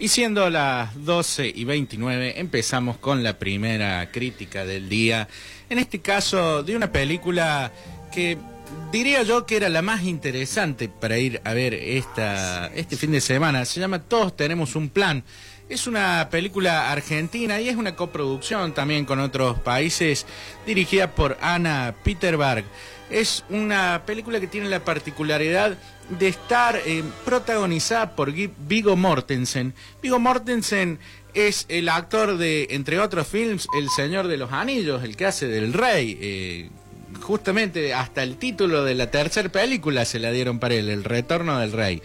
Y siendo las 12 y 29, empezamos con la primera crítica del día. En este caso, de una película que diría yo que era la más interesante para ir a ver esta, este fin de semana. Se llama Todos tenemos un plan. Es una película argentina y es una coproducción también con otros países dirigida por Ana Peterberg. Es una película que tiene la particularidad de estar eh, protagonizada por Vigo Mortensen. Vigo Mortensen es el actor de, entre otros films, El Señor de los Anillos, el que hace del rey. Eh, justamente hasta el título de la tercera película se la dieron para él, El Retorno del Rey.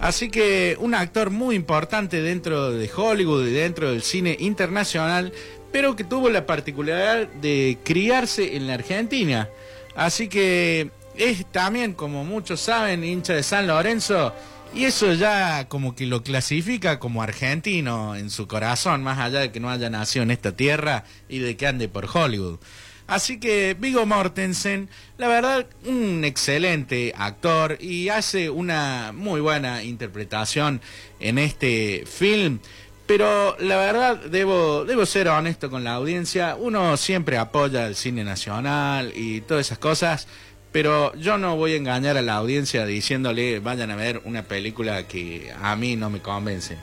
Así que un actor muy importante dentro de Hollywood y dentro del cine internacional, pero que tuvo la particularidad de criarse en la Argentina. Así que es también, como muchos saben, hincha de San Lorenzo. Y eso ya como que lo clasifica como argentino en su corazón, más allá de que no haya nacido en esta tierra y de que ande por Hollywood. Así que Vigo Mortensen, la verdad, un excelente actor y hace una muy buena interpretación en este film. Pero la verdad, debo, debo ser honesto con la audiencia, uno siempre apoya el cine nacional y todas esas cosas, pero yo no voy a engañar a la audiencia diciéndole vayan a ver una película que a mí no me convence.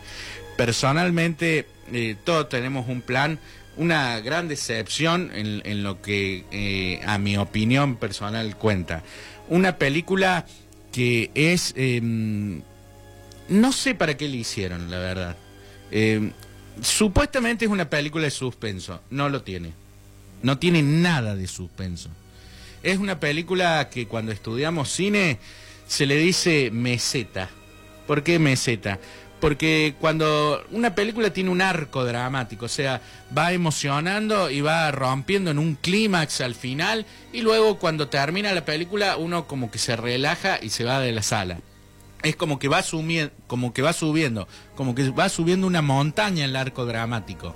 Personalmente, eh, todos tenemos un plan, una gran decepción en, lo que eh, a mi opinión personal cuenta. Una película que es... Em, no sé para qué le hicieron, la verdad. Eh, supuestamente es una película de suspenso, no lo tiene. No tiene nada de suspenso. Es una película que cuando estudiamos cine se le dice meseta. ¿Por qué meseta? Porque cuando una película tiene un arco dramático, o sea, va emocionando y va rompiendo en un clímax al final, y luego cuando termina la película uno como que se relaja y se va de la sala es como que va subiendo, como que va subiendo, como que va subiendo una montaña el arco dramático.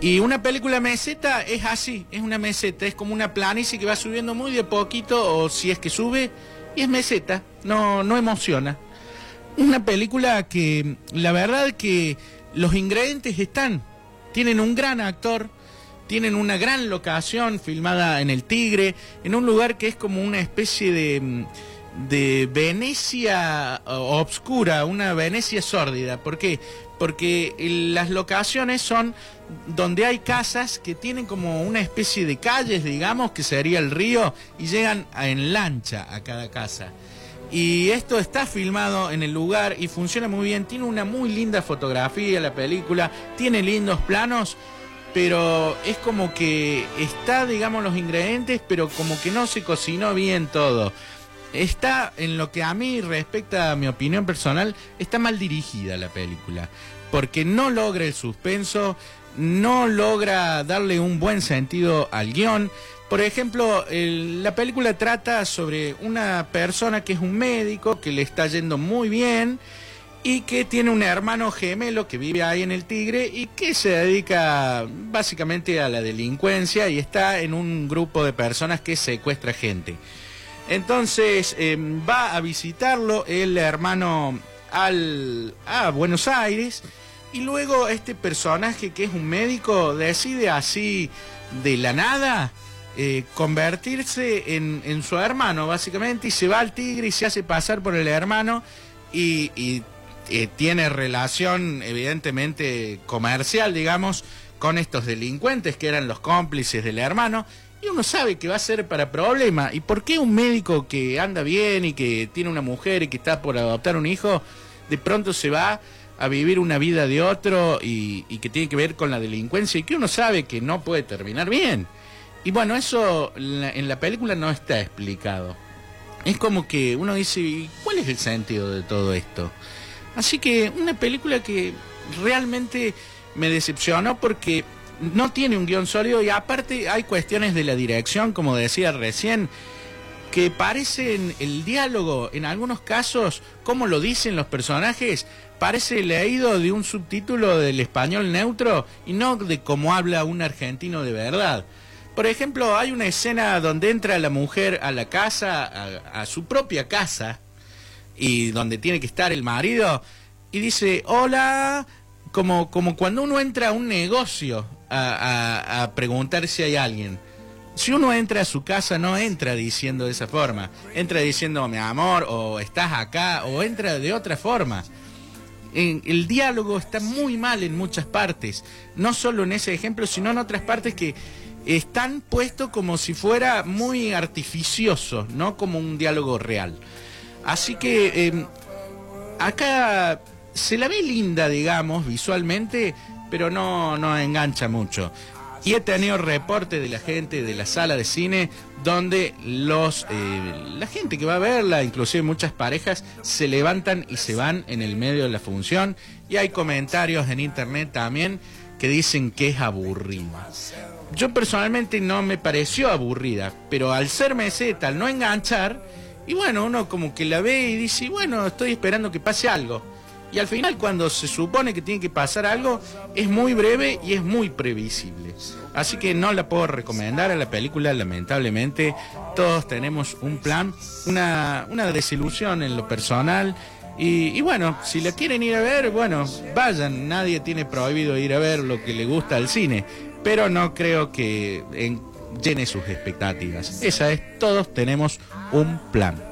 Y una película meseta es así, es una meseta, es como una planicie que va subiendo muy de poquito, o si es que sube, y es meseta, no, no emociona. Una película que la verdad que los ingredientes están, tienen un gran actor, tienen una gran locación filmada en el Tigre, en un lugar que es como una especie de de Venecia obscura, una Venecia sórdida. ¿Por qué? Porque las locaciones son donde hay casas que tienen como una especie de calles, digamos, que sería el río, y llegan en lancha a cada casa. Y esto está filmado en el lugar y funciona muy bien. Tiene una muy linda fotografía la película, tiene lindos planos, pero es como que está, digamos, los ingredientes, pero como que no se cocinó bien todo está, en lo que a mí respecta a mi opinión personal, está mal dirigida la película. Porque no logra el suspenso, no logra darle un buen sentido al guion. Por ejemplo, la película trata sobre una persona que es un médico, que le está yendo muy bien y que tiene un hermano gemelo que vive ahí en el Tigre y que se dedica básicamente a la delincuencia y está en un grupo de personas que secuestra gente. Entonces em, va a visitarlo el hermano al, a Buenos Aires y luego este personaje que es un médico decide así de la nada eh, convertirse en, su hermano básicamente y se va al tigre y se hace pasar por el hermano y, eh, tiene relación evidentemente comercial digamos con estos delincuentes que eran los cómplices del hermano y uno sabe que va a ser para problema. ¿Y por qué un médico que anda bien y que tiene una mujer y que está por adoptar un hijo, de pronto se va a vivir una vida de otro y, que tiene que ver con la delincuencia y que uno sabe que no puede terminar bien? Y bueno, eso en la película no está explicado. Es como que uno dice, ¿cuál es el sentido de todo esto? Así que una película que realmente me decepcionó porque no tiene un guion sólido y aparte hay cuestiones de la dirección, como decía recién, que parecen el diálogo, en algunos casos, como lo dicen los personajes, parece leído de un subtítulo del español neutro y no de cómo habla un argentino de verdad. Por ejemplo, hay una escena donde entra la mujer a la casa, a, a su propia casa, y donde tiene que estar el marido, y dice, hola, como, como cuando uno entra a un negocio a, preguntar si hay alguien. Si uno entra a su casa, no entra diciendo de esa forma. Entra diciendo mi amor, o estás acá, o entra de otra forma. el diálogo está muy mal en muchas partes. No solo en ese ejemplo, sino en otras partes que están puestos como si fuera muy artificioso, no como un diálogo real. Así que em, acá se la ve linda, digamos, visualmente, pero no, no engancha mucho. Y he tenido reporte de la gente de la sala de cine donde los eh, la gente que va a verla, inclusive muchas parejas, se levantan y se van en el medio de la función. Y hay comentarios en internet también que dicen que es aburrida. Yo personalmente no me pareció aburrida, pero al ser meseta, al no enganchar, y bueno, uno como que la ve y dice, bueno, estoy esperando que pase algo. Y al final, cuando se supone que tiene que pasar algo, es muy breve y es muy previsible. Así que no la puedo recomendar a la película, lamentablemente. Todos tenemos un plan, una, desilusión en lo personal. Y, bueno, si la quieren ir a ver, bueno, vayan. Nadie tiene prohibido ir a ver lo que le gusta al cine. Pero no creo que llene sus expectativas. Esa es, todos tenemos un plan.